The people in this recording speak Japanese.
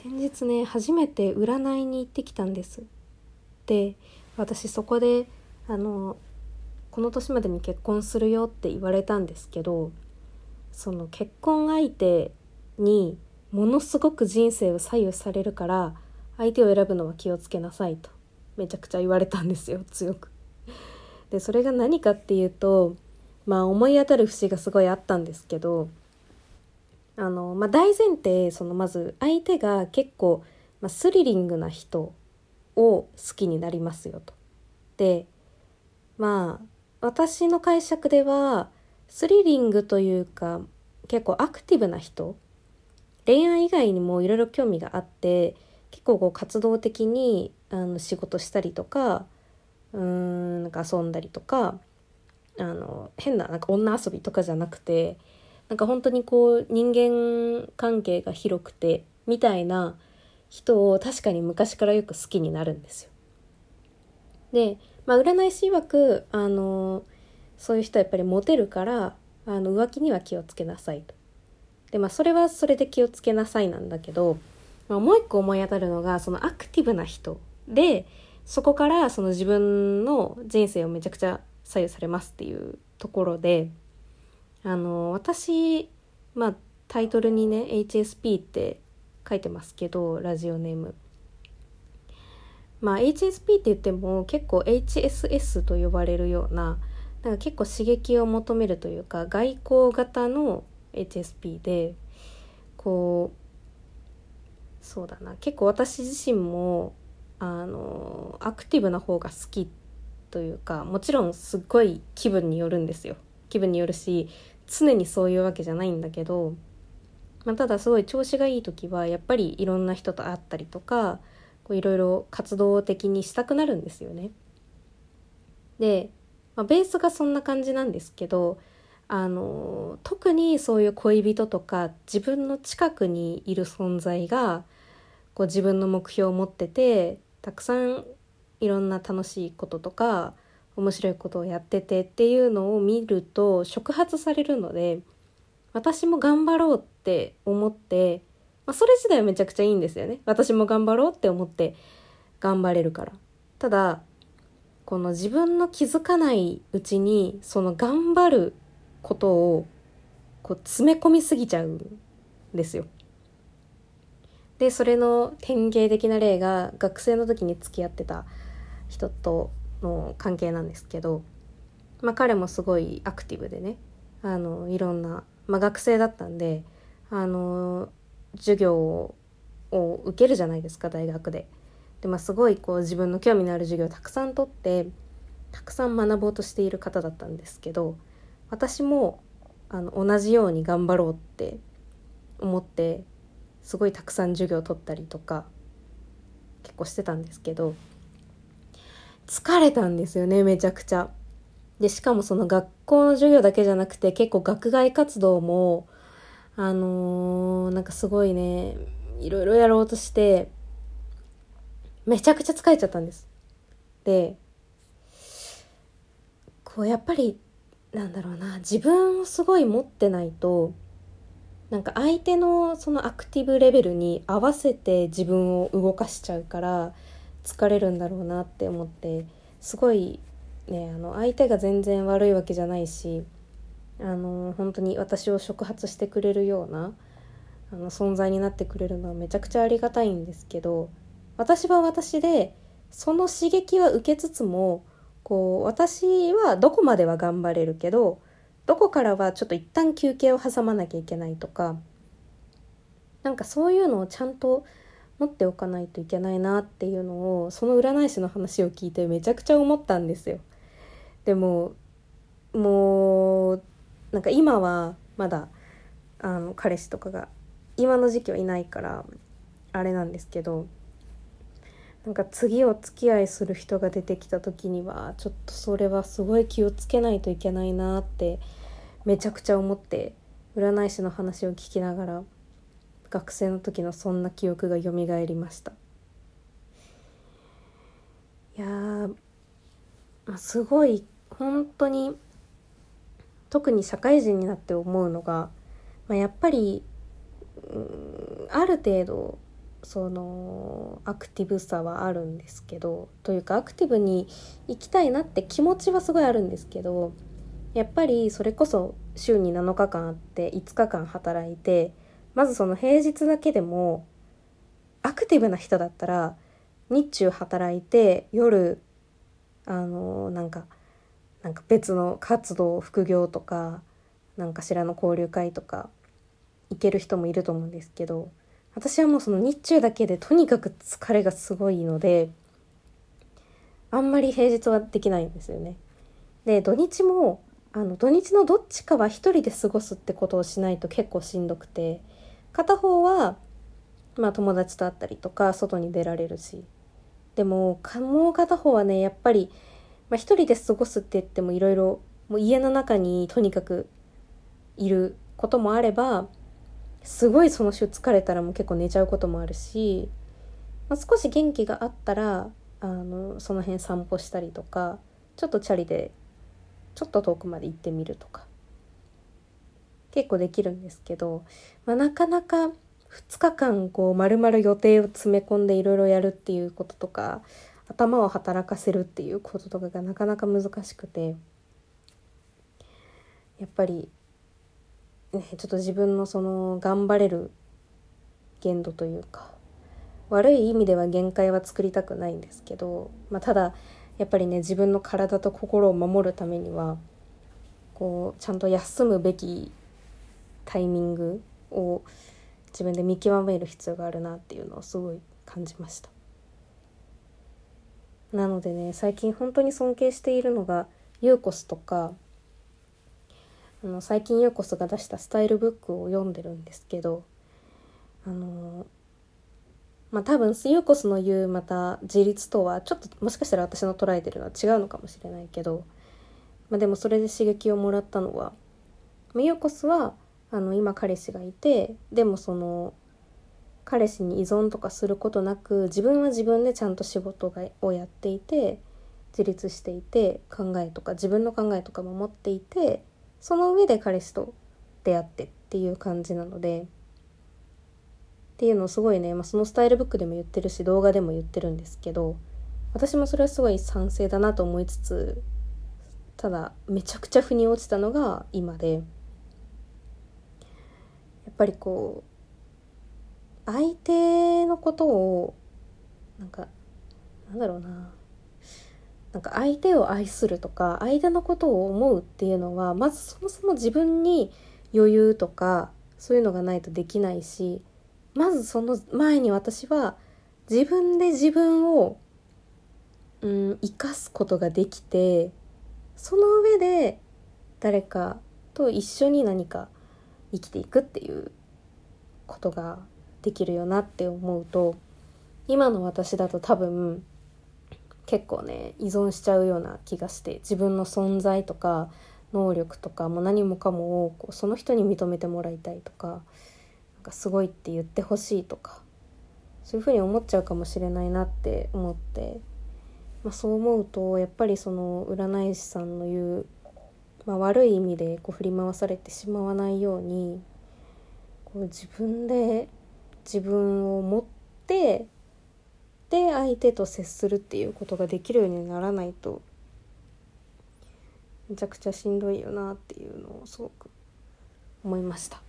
先日ね初めて占いに行ってきたんですで私そこであのこの年までに結婚するよって言われたんですけどその結婚相手にものすごく人生を左右されるから相手を選ぶのは気をつけなさいとめちゃくちゃ言われたんですよ強く。でそれが何かっていうとまあ思い当たる節がすごいあったんですけどあの、まあ、大前提そのまず相手が結構、まあ、スリリングな人を好きになりますよと。でまあ私の解釈ではスリリングというか結構アクティブな人恋愛以外にもいろいろ興味があって結構こう活動的にあの仕事したりとかうーんなんか遊んだりとかあの変ななんか女遊びとかじゃなくてなんか本当にこう人間関係が広くてみたいな人を確かに昔からよく好きになるんですよ。で、まあ、占い師曰くあのそういう人はやっぱりモテるからあの浮気には気をつけなさいと。でまあそれはそれで気をつけなさいなんだけど、まあ、もう一個思い当たるのがそのアクティブな人でそこからその自分の人生をめちゃくちゃ左右されますっていうところであの私まあタイトルにね HSP って書いてますけどラジオネーム。まあ HSP って言っても結構 HSS と呼ばれるようななんか結構刺激を求めるというか外交型の HSP でこうそうだな結構私自身もあのアクティブな方が好きというかもちろんすっごい気分によるんですよ気分によるし常にそういうわけじゃないんだけど、まあ、ただすごい調子がいい時はやっぱりいろんな人と会ったりとかいろいろ活動的にしたくなるんですよね。で、まあ、ベースがそんな感じなんですけどあの特にそういう恋人とか自分の近くにいる存在がこう自分の目標を持っててたくさんいろんな楽しいこととか面白いことをやっててっていうのを見ると触発されるので私も頑張ろうって思って、まあ、それ自体はめちゃくちゃいいんですよね私も頑張ろうって思って頑張れるからただこの自分の気づかないうちにその頑張ることをこう詰め込みすぎちゃうんですよ。でそれの典型的な例が学生の時に付き合ってた人との関係なんですけど、まあ、彼もすごいアクティブでねあのいろんな、まあ、学生だったんであの授業を受けるじゃないですか大学で。で、まあ、すごいこう自分の興味のある授業をたくさん取ってたくさん学ぼうとしている方だったんですけど私もあの同じように頑張ろうって思ってすごいたくさん授業を取ったりとか結構してたんですけど疲れたんですよねめちゃくちゃ。でしかもその学校の授業だけじゃなくて結構学外活動もあのー、なんかすごいねいろいろやろうとしてめちゃくちゃ疲れちゃったんです。でこうやっぱりなんだろうな自分をすごい持ってないとなんか相手のそのアクティブレベルに合わせて自分を動かしちゃうから疲れるんだろうなって思ってすごいねあの相手が全然悪いわけじゃないしあの本当に私を触発してくれるようなあの存在になってくれるのはめちゃくちゃありがたいんですけど私は私でその刺激は受けつつもこう私はどこまでは頑張れるけどどこからはちょっと一旦休憩を挟まなきゃいけないとかなんかそういうのをちゃんと持っておかないといけないなっていうのをその占い師の話を聞いてめちゃくちゃ思ったんですよ。でももうなんか今はまだあの彼氏とかが今の時期はいないからあれなんですけどなんか次お付き合いする人が出てきた時にはちょっとそれはすごい気をつけないといけないなってめちゃくちゃ思って占い師の話を聞きながら学生の時のそんな記憶が蘇りました。いやー、まあ、すごい本当に特に社会人になって思うのが、まあ、やっぱり、ある程度そのアクティブさはあるんですけどというかアクティブに行きたいなって気持ちはすごいあるんですけどやっぱりそれこそ週に7日間あって5日間働いてまずその平日だけでもアクティブな人だったら日中働いて夜あのなんかなんか別の活動副業とか何かしらの交流会とか行ける人もいると思うんですけど私はもうその日中だけでとにかく疲れがすごいのであんまり平日はできないんですよね。で土日もあの土日のどっちかは一人で過ごすってことをしないと結構しんどくて片方はまあ友達と会ったりとか外に出られるし。でももう片方はねやっぱり、まあ、一人で過ごすって言ってもいろいろ家の中にとにかくいることもあればすごいその週疲れたらもう結構寝ちゃうこともあるし、まあ、少し元気があったらあのその辺散歩したりとかちょっとチャリでちょっと遠くまで行ってみるとか。結構できるんですけど、まあ、なかなか2日間こう丸々予定を詰め込んでいろいろやるっていうこととか頭を働かせるっていうこととかがなかなか難しくてやっぱりねちょっと自分のその頑張れる限度というか悪い意味では限界は作りたくないんですけど、まあ、ただやっぱりね自分の体と心を守るためにはこうちゃんと休むべきタイミングを自分で見極める必要があるなっていうのをすごい感じました。なのでね最近本当に尊敬しているのがユーコスとかあの最近ユーコスが出したスタイルブックを読んでるんですけどあのまあ多分ユーコスの言うまた自立とはちょっともしかしたら私の捉えてるのは違うのかもしれないけど、まあ、でもそれで刺激をもらったのはユーコスはあの今彼氏がいてでもその彼氏に依存とかすることなく自分は自分でちゃんと仕事がをやっていて自立していて考えとか自分の考えとかも持っていてその上で彼氏と出会ってっていう感じなのでっていうのをすごいね、まあ、そのスタイルブックでも言ってるし動画でも言ってるんですけど私もそれはすごい賛成だなと思いつつただめちゃくちゃ腑に落ちたのが今で。ぱりこう相手のことをなんかなんだろうな。なんか相手を愛するとか相手のことを思うっていうのはまずそもそも自分に余裕とかそういうのがないとできないしまずその前に私は自分で自分をうん生かすことができてその上で誰かと一緒に何か生きていくっていうことができるよなって思うと今の私だと多分結構ね依存しちゃうような気がして自分の存在とか能力とかも何もかもをこうその人に認めてもらいたいとかなんかすごいって言ってほしいとかそういうふうに思っちゃうかもしれないなって思って、まあ、そう思うとやっぱりその占い師さんの言うまあ、悪い意味でこう振り回されてしまわないようにこう自分で自分を持ってで相手と接するっていうことができるようにならないとめちゃくちゃしんどいよなっていうのをすごく思いました。